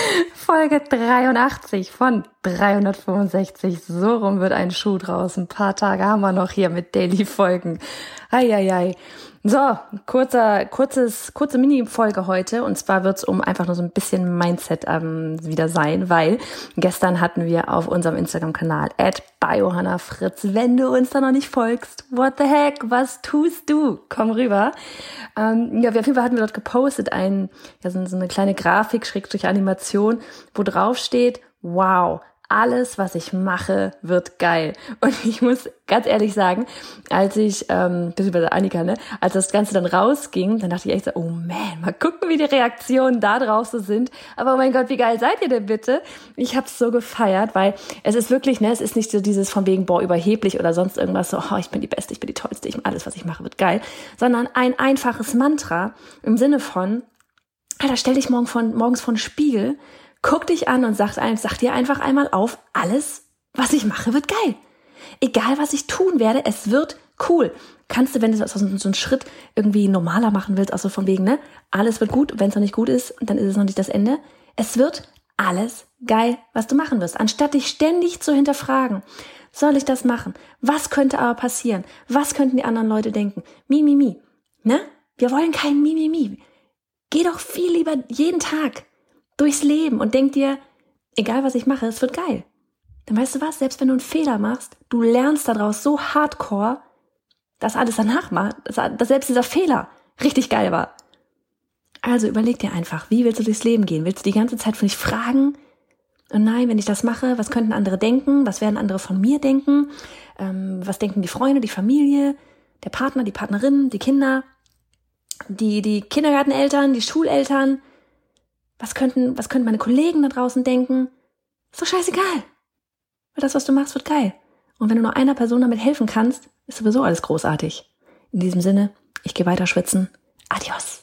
Folge 83 von 365. So rum wird ein Schuh draus. Ein paar Tage haben wir noch hier mit Daily-Folgen. Eieiei. So, kurzer, kurzes, kurze Mini-Folge heute. Und zwar wird es um einfach nur so ein bisschen Mindset ähm, wieder sein, weil gestern hatten wir auf unserem Instagram-Kanal at Fritz. Wenn du uns da noch nicht folgst, what the heck, was tust du? Komm rüber. Ähm, ja, auf jeden Fall hatten wir dort gepostet ein, ja, so, so eine kleine Grafik, Schrägstrich Animation, wo drauf steht, wow, alles, was ich mache, wird geil. Und ich muss ganz ehrlich sagen, als ich, ähm, beziehungsweise Annika, ne, als das Ganze dann rausging, dann dachte ich echt so, oh man, mal gucken, wie die Reaktionen da drauf so sind. Aber oh mein Gott, wie geil seid ihr denn bitte? Ich hab's so gefeiert, weil es ist wirklich, ne, es ist nicht so dieses von wegen, boah, überheblich oder sonst irgendwas so, oh, ich bin die Beste, ich bin die Tollste, ich, alles, was ich mache, wird geil. Sondern ein einfaches Mantra im Sinne von, Alter, stell dich morgen von, morgens vor den Spiegel guck dich an und sag, sag dir einfach einmal auf, alles, was ich mache, wird geil. Egal, was ich tun werde, es wird cool. Kannst du, wenn du so einen Schritt irgendwie normaler machen willst, also von wegen, ne, alles wird gut, wenn es noch nicht gut ist, dann ist es noch nicht das Ende. Es wird alles geil, was du machen wirst. Anstatt dich ständig zu hinterfragen, soll ich das machen? Was könnte aber passieren? Was könnten die anderen Leute denken? Mi, mi, mi. Ne? Wir wollen kein Mi, mi, mi. Geh doch viel lieber jeden Tag durchs Leben und denk dir, egal was ich mache, es wird geil. Dann weißt du was, selbst wenn du einen Fehler machst, du lernst daraus so hardcore, dass alles danach macht, dass selbst dieser Fehler richtig geil war. Also überleg dir einfach, wie willst du durchs Leben gehen? Willst du die ganze Zeit von dich fragen? Und nein, wenn ich das mache, was könnten andere denken? Was werden andere von mir denken? Ähm, was denken die Freunde, die Familie, der Partner, die Partnerin, die Kinder, die, die Kindergarteneltern, die Schuleltern? Was könnten, was könnten meine Kollegen da draußen denken? Ist doch scheißegal. Weil das, was du machst, wird geil. Und wenn du nur einer Person damit helfen kannst, ist sowieso alles großartig. In diesem Sinne, ich gehe weiter schwitzen. Adios.